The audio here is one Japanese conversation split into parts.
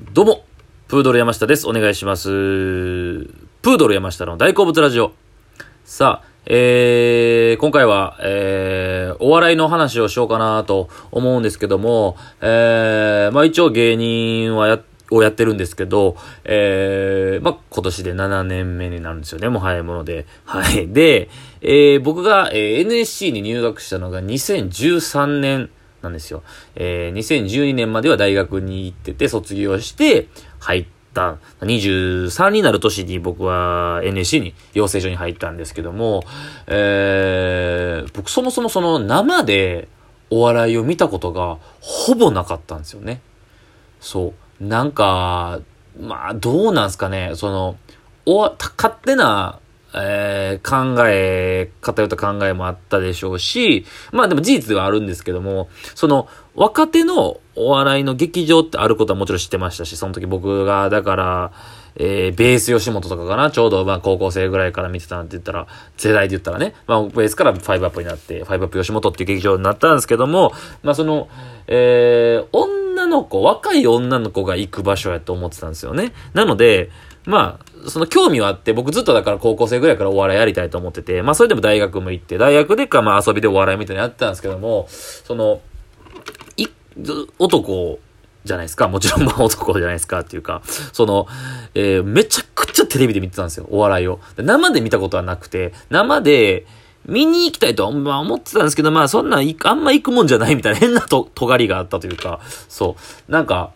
どうも、プードル山下です。お願いします。プードル山下の大好物ラジオ。さあ、えー、今回は、えー、お笑いの話をしようかなと思うんですけども、えー、まあ一応芸人はや、をやってるんですけど、えー、まあ今年で7年目になるんですよね、もう早いもので。はい。で、えー、僕が、えー、NSC に入学したのが2013年、なんですよ。えー、2012年までは大学に行ってて、卒業して入った。23になる年に僕は NSC に養成所に入ったんですけども、えー、僕そもそもその生でお笑いを見たことがほぼなかったんですよね。そう。なんか、まあ、どうなんすかね。その、お、勝手なえー、考え、偏った考えもあったでしょうし、まあでも事実ではあるんですけども、その、若手のお笑いの劇場ってあることはもちろん知ってましたし、その時僕が、だから、えー、ベース吉本とかかなちょうど、まあ、高校生ぐらいから見てたなんて言ったら、世代で言ったらね、まあ、ベースからファイブアップになって、ファイブアップ吉本っていう劇場になったんですけども、まあ、その、えー、女の子、若い女の子が行く場所やと思ってたんですよね。なので、まあ、その興味はあって、僕ずっとだから高校生ぐらいからお笑いやりたいと思ってて、まあそれでも大学も行って、大学でかまあ遊びでお笑いみたいなのやってたんですけども、その、い、男じゃないですか。もちろんまあ男じゃないですかっていうか、その、えー、めちゃくちゃテレビで見てたんですよ、お笑いを。生で見たことはなくて、生で、見に行きたいとは、ま、思ってたんですけど、まあそんなん、あんま行くもんじゃないみたいな変なと、尖りがあったというか、そう。なんか、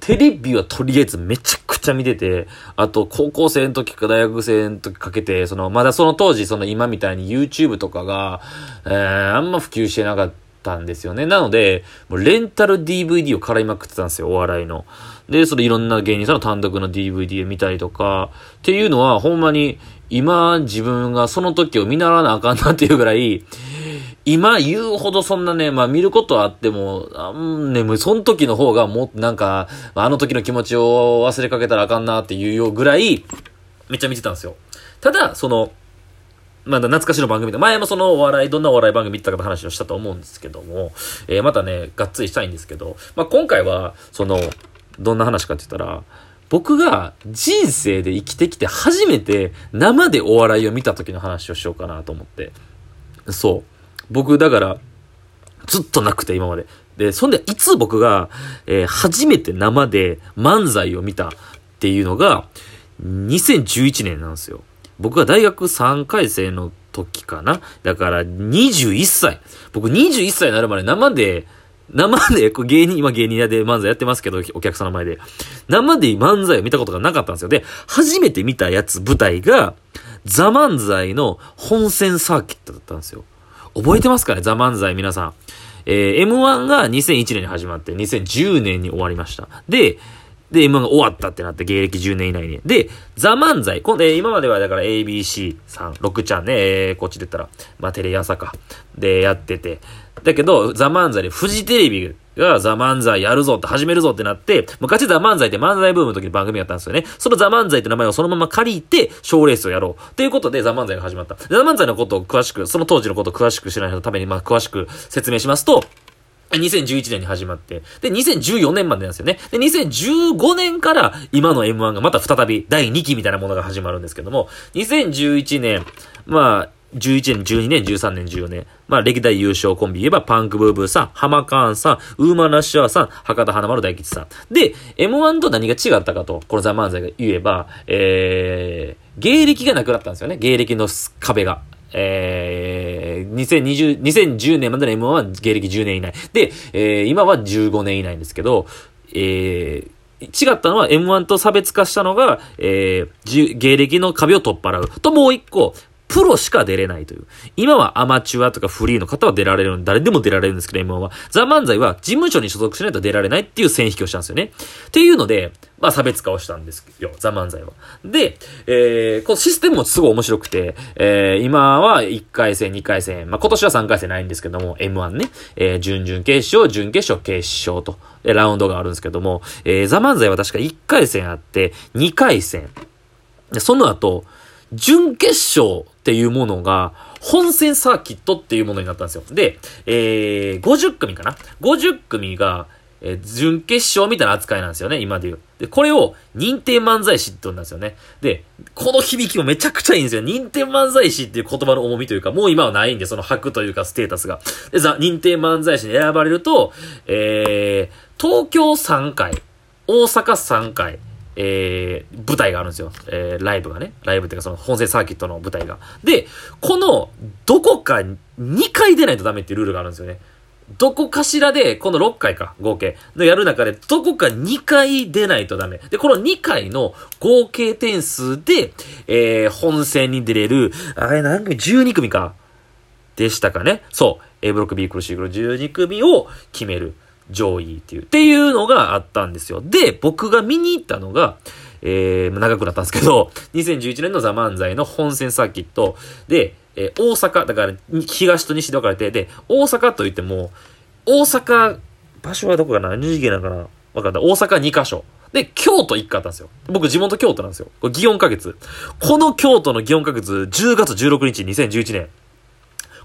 テレビはとりあえずめちゃちゃ見てて、あと高校生の時か大学生の時かけて、その、まだその当時、その今みたいに YouTube とかが、えー、あんま普及してなかったんですよね。なので、もうレンタル DVD を絡みまくってたんですよ、お笑いの。で、それいろんな芸人さんの単独の DVD を見たりとか、っていうのは、ほんまに、今自分がその時を見習わなあかんなっていうぐらい、今言うほどそんなね、まあ見ることはあっても、あんね、もうその時の方がもうなんか、あの時の気持ちを忘れかけたらあかんなっていうよぐらい、めっちゃ見てたんですよ。ただ、その、まだ懐かしの番組で、前もそのお笑い、どんなお笑い番組見てたかの話をしたと思うんですけども、えー、またね、がっつりしたいんですけど、まあ今回は、その、どんな話かって言ったら、僕が人生で生きてきて初めて生でお笑いを見た時の話をしようかなと思って。そう。僕、だから、ずっとなくて、今まで。で、そんで、いつ僕が、えー、初めて生で漫才を見たっていうのが、2011年なんですよ。僕が大学3回生の時かな。だから、21歳。僕21歳になるまで生で、生で、芸人、今芸人屋で漫才やってますけど、お客さんの前で。生で漫才を見たことがなかったんですよ。で、初めて見たやつ、舞台が、ザ・漫才の本戦サーキットだったんですよ。覚えてますかね？ザ・漫才皆さん。えー、M1 が2001年に始まって2010年に終わりました。で、で、M1 が終わったってなって芸歴10年以内に。で、ザ・漫才。今度、今まではだから ABC さん、6ちゃんね、えー、こっちで言ったら、まあ、テレ朝か。で、やってて。だけど、ザ・漫才でフジテレビがザ・漫才やるぞって始めるぞってなって、昔ザ・漫才って漫才ブームの時に番組やったんですよね。そのザ・漫才って名前をそのまま借りて、賞レースをやろう。っていうことでザ・漫才が始まった。ザ・漫才のことを詳しく、その当時のことを詳しく知らない人のために、まあ、詳しく説明しますと、2011年に始まって、で、2014年までなんですよね。で、2015年から今の M1 がまた再び第2期みたいなものが始まるんですけども、2011年、まあ、11年、12年、13年、14年。まあ、歴代優勝コンビ言えば、パンクブーブーさん、ハマカーンさん、ウーマンラッシュアーさん、博多華丸大吉さん。で、M1 と何が違ったかと、このザ・漫才が言えば、えー、芸歴がなくなったんですよね。芸歴の壁が。えー、2020、2010年までの M1 は芸歴10年以内。で、えー、今は15年以内ですけど、えー、違ったのは M1 と差別化したのが、えー、芸歴の壁を取っ払う。ともう一個、プロしか出れないという。今はアマチュアとかフリーの方は出られる、誰でも出られるんですけど、M1 は。ザ・漫才は事務所に所属しないと出られないっていう線引きをしたんですよね。っていうので、まあ差別化をしたんですよ、ザ・漫才は。で、えー、このシステムもすごい面白くて、えー、今は1回戦、2回戦、まあ今年は3回戦ないんですけども、M1 ね、えー、準々決勝、準決勝、決勝と、ラウンドがあるんですけども、えー、ザ・漫才は確か1回戦あって、2回戦。で、その後、準決勝っていうものが、本戦サーキットっていうものになったんですよ。で、えー、50組かな ?50 組が、えー、準決勝みたいな扱いなんですよね、今で言う。で、これを認定漫才師って言うんですよね。で、この響きもめちゃくちゃいいんですよ。認定漫才師っていう言葉の重みというか、もう今はないんで、その箔というかステータスが。で、さ、認定漫才師に選ばれると、えー、東京3回、大阪3回、えー、舞台があるんですよ。えー、ライブがね。ライブっていうかその本戦サーキットの舞台が。で、この、どこか2回出ないとダメっていうルールがあるんですよね。どこかしらで、この6回か、合計のやる中で、どこか2回出ないとダメ。で、この2回の合計点数で、えー、本戦に出れる、あれ何組 ?12 組か。でしたかね。そう。A ブロック、B クル、C クル12組を決める上位っていう、っていうのがあったんですよ。で、僕が見に行ったのが、えー、長くなったんですけど、2011年のザ・漫才の本戦サーキットで、えー、大阪、だから東と西で分かれて、で、大阪といっても、大阪、場所はどこかな？二次元なのかな？分かった。大阪2カ所。で、京都1回あったんですよ。僕地元京都なんですよ。これ、祇園花月。この京都の祇園花月、10月16日2011年。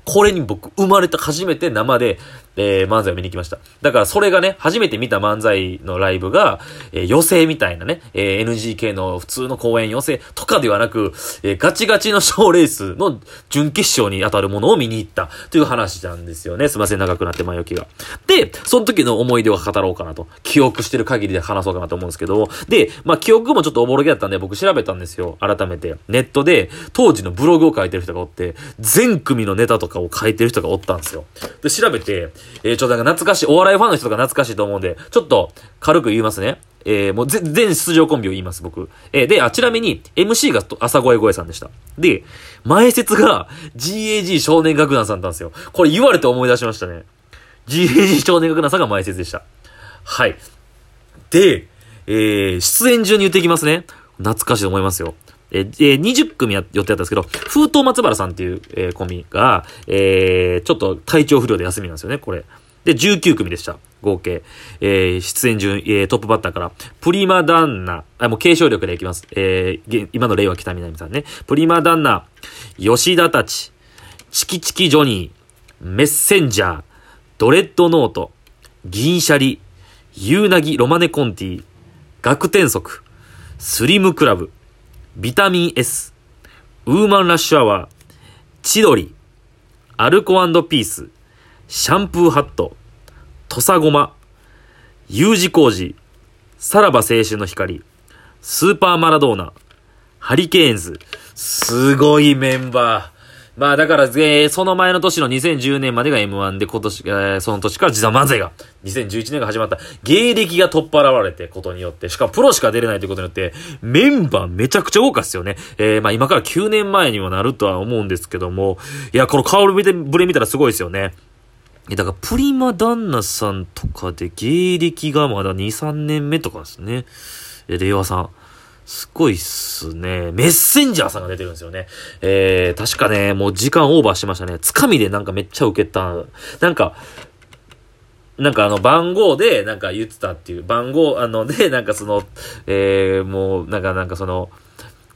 これに僕生まれて初めて生で、えー、漫才を見に行きました。だからそれがね、初めて見た漫才のライブが、えー、予選みたいなね、えー、NGK の普通の公演予選とかではなく、えー、ガチガチの賞レースの準決勝に当たるものを見に行ったという話なんですよね。すいません、長くなって前置きが。で、その時の思い出を語ろうかなと。記憶してる限りで話そうかなと思うんですけど、で、まあ記憶もちょっとおぼろげだったんで僕調べたんですよ。改めて。ネットで当時のブログを書いてる人がおって、全組のネタとかを書いてる人がおったんですよ。で、調べて、えー、ちょっとなんか懐かしい、お笑いファンの人が懐かしいと思うんで、ちょっと軽く言いますね。えー、もう全出場コンビを言います、僕。えー、で、あ、ちなみに MC が朝声声さんでした。で、前説が GAG 少年楽団さんなんですよ。これ言われて思い出しましたね。GAG 少年楽団さんが前説でした。はい。で、えー、出演順に言っていきますね。懐かしいと思いますよ。えー、20組や予定だったんですけど、封筒松原さんっていう、えー、コンビが、えー、ちょっと体調不良で休みなんですよね、これ。で、19組でした。合計。えー、出演順、えー、トップバッターから、プリマダンナ、あ、もう継承力でいきます。えー、今の令和北南さんね。プリマダンナ、吉田たち、チキチキジョニー、メッセンジャー、ドレッドノート、銀シャリ、ユーナギロマネコンティ、学天則、スリムクラブ、ビタミン S、ウーマンラッシュアワー、千鳥、アルコピース、シャンプーハット、土佐ごま、U 字工事、さらば青春の光、スーパーマラドーナ、ハリケーンズ、すごいメンバー。まあだから、えー、その前の年の2010年までが M1 で今年、えー、その年から実は漫才が、2011年が始まった。芸歴が取っ払われてことによって、しかもプロしか出れないということによって、メンバーめちゃくちゃ豪華っすよね。えー、まあ今から9年前にはなるとは思うんですけども、いや、この顔ぶれ見たらすごいですよね。えだから、プリマ旦那さんとかで芸歴がまだ2、3年目とかですね。え令和さん。すごいっすね。メッセンジャーさんが出てるんですよね。えー、確かね、もう時間オーバーしてましたね。つかみでなんかめっちゃ受けた。なんか、なんかあの番号でなんか言ってたっていう、番号、あので、なんかその、えー、もう、なんかなんかその、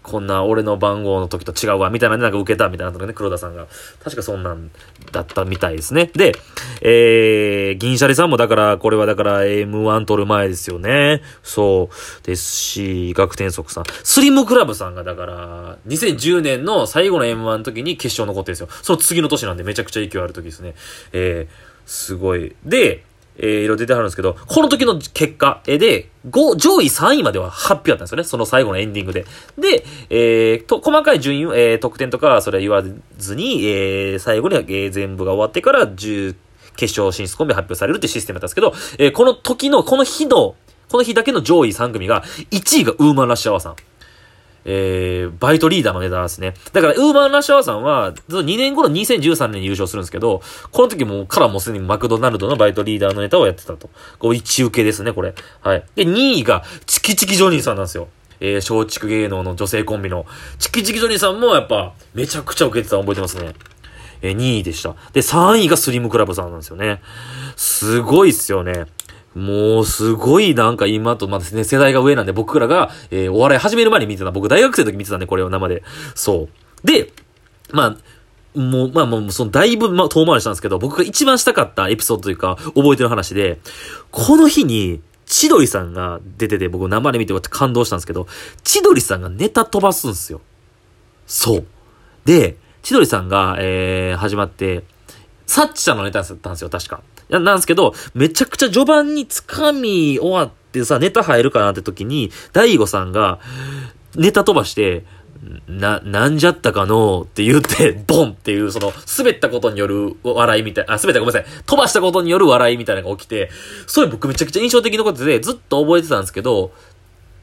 こんな俺の番号の時と違うわ、みたいななんか受けたみたいなとかね、黒田さんが。確かそんなんだったみたいですね。で、えー、銀シャリさんもだから、これはだから M1 取る前ですよね。そうですし、学天則さん。スリムクラブさんがだから、2010年の最後の M1 の時に決勝残ってるんですよ。その次の年なんでめちゃくちゃ勢いある時ですね。えー、すごい。で、えー、いろいろ出てはるんですけど、この時の結果で、5、上位3位までは発表だったんですよね。その最後のエンディングで。で、えー、と、細かい順位、えー、得点とかはそれは言わずに、えー、最後には、えー、全部が終わってから10、決勝進出コンビ発表されるっていうシステムだったんですけど、えー、この時の、この日の、この日だけの上位3組が、1位がウーマンラッシュアワーさん。えー、バイトリーダーのネタですね。だから、ウーマンラッシュアワーさんは、2年後の2013年に優勝するんですけど、この時もからもすでにマクドナルドのバイトリーダーのネタをやってたと。こう、一受けですね、これ。はい。で、2位が、チキチキジョニーさんなんですよ。えー、松竹芸能の女性コンビの、チキチキジョニーさんもやっぱ、めちゃくちゃ受けてたの覚えてますね。えー、2位でした。で、3位がスリムクラブさんなんですよね。すごいっすよね。もう、すごいなんか今と、まあ、ね、世代が上なんで僕らが、えー、お笑い始める前に見てた。僕大学生の時見てたんで、これを生で。そう。で、まあ、もう、まあもう、その、だいぶ、まあ、遠回りしたんですけど、僕が一番したかったエピソードというか、覚えてる話で、この日に、千鳥さんが出てて、僕生で見て感動したんですけど、千鳥さんがネタ飛ばすんですよ。そう。で、千鳥さんが、えー、始まって、サッチさんのネタだったんですよ、確か。なんですけど、めちゃくちゃ序盤につかみ終わってさ、ネタ入るかなって時に、大悟さんが、ネタ飛ばして、な、なんじゃったかのって言って、ボンっていう、その、滑ったことによる笑いみたい、あ、滑ったごめんなさい。飛ばしたことによる笑いみたいなのが起きて、それ僕めちゃくちゃ印象的なことで、ずっと覚えてたんですけど、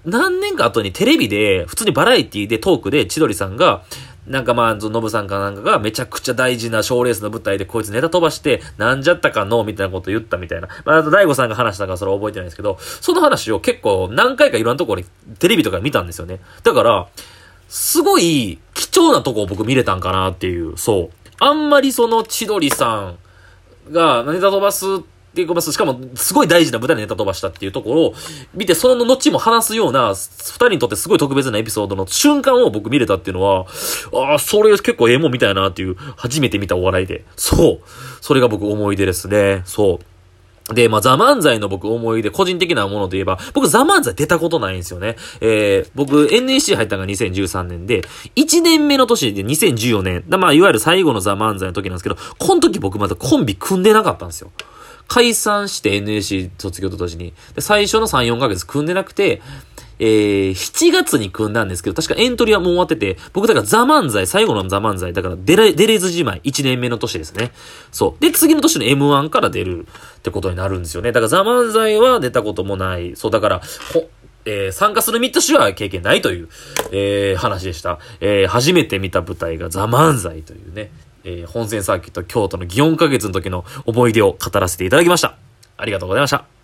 何年か後にテレビで、普通にバラエティでトークで千鳥さんが、なんかまあ、ノブさんかなんかがめちゃくちゃ大事な賞レースの舞台でこいつネタ飛ばして、なんじゃったかのみたいなこと言ったみたいな。まあ、あと大悟さんが話したからそれは覚えてないんですけど、その話を結構何回かいろんなところにテレビとか見たんですよね。だから、すごい貴重なとこを僕見れたんかなっていう、そう。あんまりその千鳥さんがネタ飛ばすっていうか、しかもすごい大事な舞台でネタ飛ばしたっていうところを見て、その後も話すような、二人にとってすごい特別なエピソードの瞬間を僕見れたっていうのは、ああ、それ結構ええもんみたいなっていう、初めて見たお笑いで。そう。それが僕思い出ですね。そう。で、まあ、ザ・漫才の僕思い出、個人的なものといえば、僕ザ・漫才出たことないんですよね。えー、僕 NSC 入ったのが2013年で、1年目の年で2014年、まあ、いわゆる最後のザ・漫才の時なんですけど、この時僕まだコンビ組んでなかったんですよ。解散して NSC 卒業と同時に。最初の3、4ヶ月組んでなくて、えー、7月に組んだんですけど、確かエントリーはもう終わってて、僕だからザ漫才、最後のザ漫才、だから出れ、出れずじまい、1年目の年ですね。そう。で、次の年の M1 から出るってことになるんですよね。だからザ漫才は出たこともない。そう、だから、えー、参加する身としては経験ないという、えー、話でした。えー、初めて見た舞台がザ漫才というね、えー、本線サーキット京都の祇園花月の時の思い出を語らせていただきました。ありがとうございました。